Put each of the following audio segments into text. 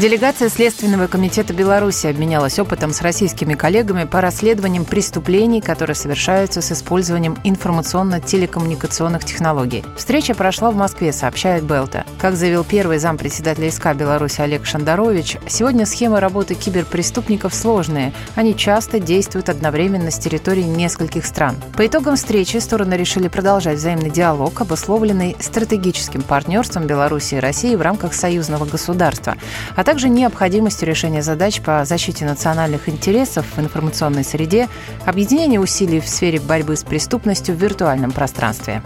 Делегация Следственного комитета Беларуси обменялась опытом с российскими коллегами по расследованиям преступлений, которые совершаются с использованием информационно-телекоммуникационных технологий. Встреча прошла в Москве, сообщает Белта. Как заявил первый зампредседателя СК Беларуси Олег Шандарович, сегодня схемы работы киберпреступников сложные. Они часто действуют одновременно с территории нескольких стран. По итогам встречи стороны решили продолжать взаимный диалог, обусловленный стратегическим партнерством Беларуси и России в рамках союзного государства, а также необходимостью решения задач по защите национальных интересов в информационной среде, объединение усилий в сфере борьбы с преступностью в виртуальном пространстве.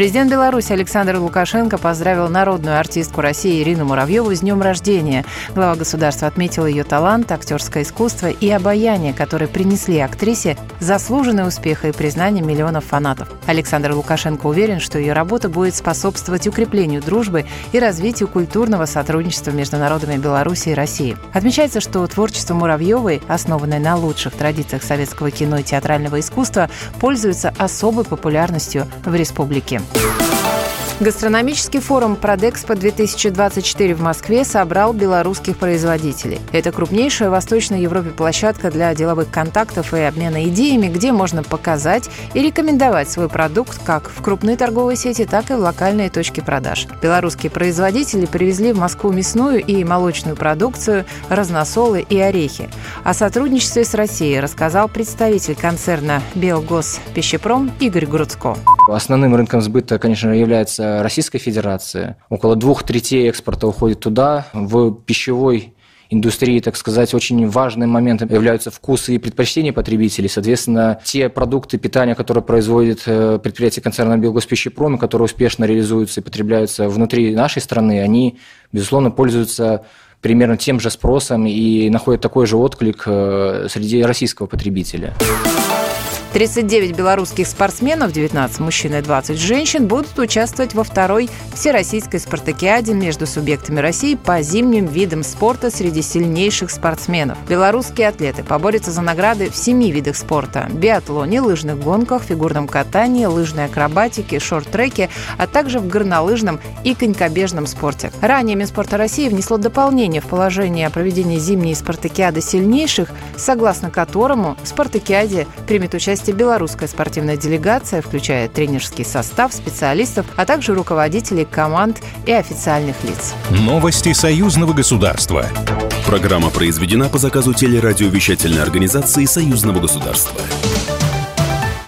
Президент Беларуси Александр Лукашенко поздравил народную артистку России Ирину Муравьеву с днем рождения. Глава государства отметил ее талант, актерское искусство и обаяние, которые принесли актрисе заслуженный успех и признание миллионов фанатов. Александр Лукашенко уверен, что ее работа будет способствовать укреплению дружбы и развитию культурного сотрудничества между народами Беларуси и России. Отмечается, что творчество Муравьевой, основанное на лучших традициях советского кино и театрального искусства, пользуется особой популярностью в республике. Thank you. Гастрономический форум «Продэкспо-2024» в Москве собрал белорусских производителей. Это крупнейшая в Восточной Европе площадка для деловых контактов и обмена идеями, где можно показать и рекомендовать свой продукт как в крупные торговые сети, так и в локальные точки продаж. Белорусские производители привезли в Москву мясную и молочную продукцию, разносолы и орехи. О сотрудничестве с Россией рассказал представитель концерна «Белгос Пищепром» Игорь Грудско. Основным рынком сбыта, конечно, является Российская Федерация. Около двух третей экспорта уходит туда. В пищевой индустрии, так сказать, очень важным моментом являются вкусы и предпочтения потребителей. Соответственно, те продукты питания, которые производит э, предприятие концерна «Белгоспищепром», которые успешно реализуются и потребляются внутри нашей страны, они, безусловно, пользуются примерно тем же спросом и находят такой же отклик э, среди российского потребителя. 39 белорусских спортсменов, 19 мужчин и 20 женщин, будут участвовать во второй Всероссийской спартакиаде между субъектами России по зимним видам спорта среди сильнейших спортсменов. Белорусские атлеты поборются за награды в семи видах спорта – биатлоне, лыжных гонках, фигурном катании, лыжной акробатике, шорт-треке, а также в горнолыжном и конькобежном спорте. Ранее Минспорта России внесло дополнение в положение о проведении зимней спартакиады сильнейших, согласно которому спартакиаде примет участие участие белорусская спортивная делегация, включая тренерский состав, специалистов, а также руководителей команд и официальных лиц. Новости союзного государства. Программа произведена по заказу телерадиовещательной организации союзного государства.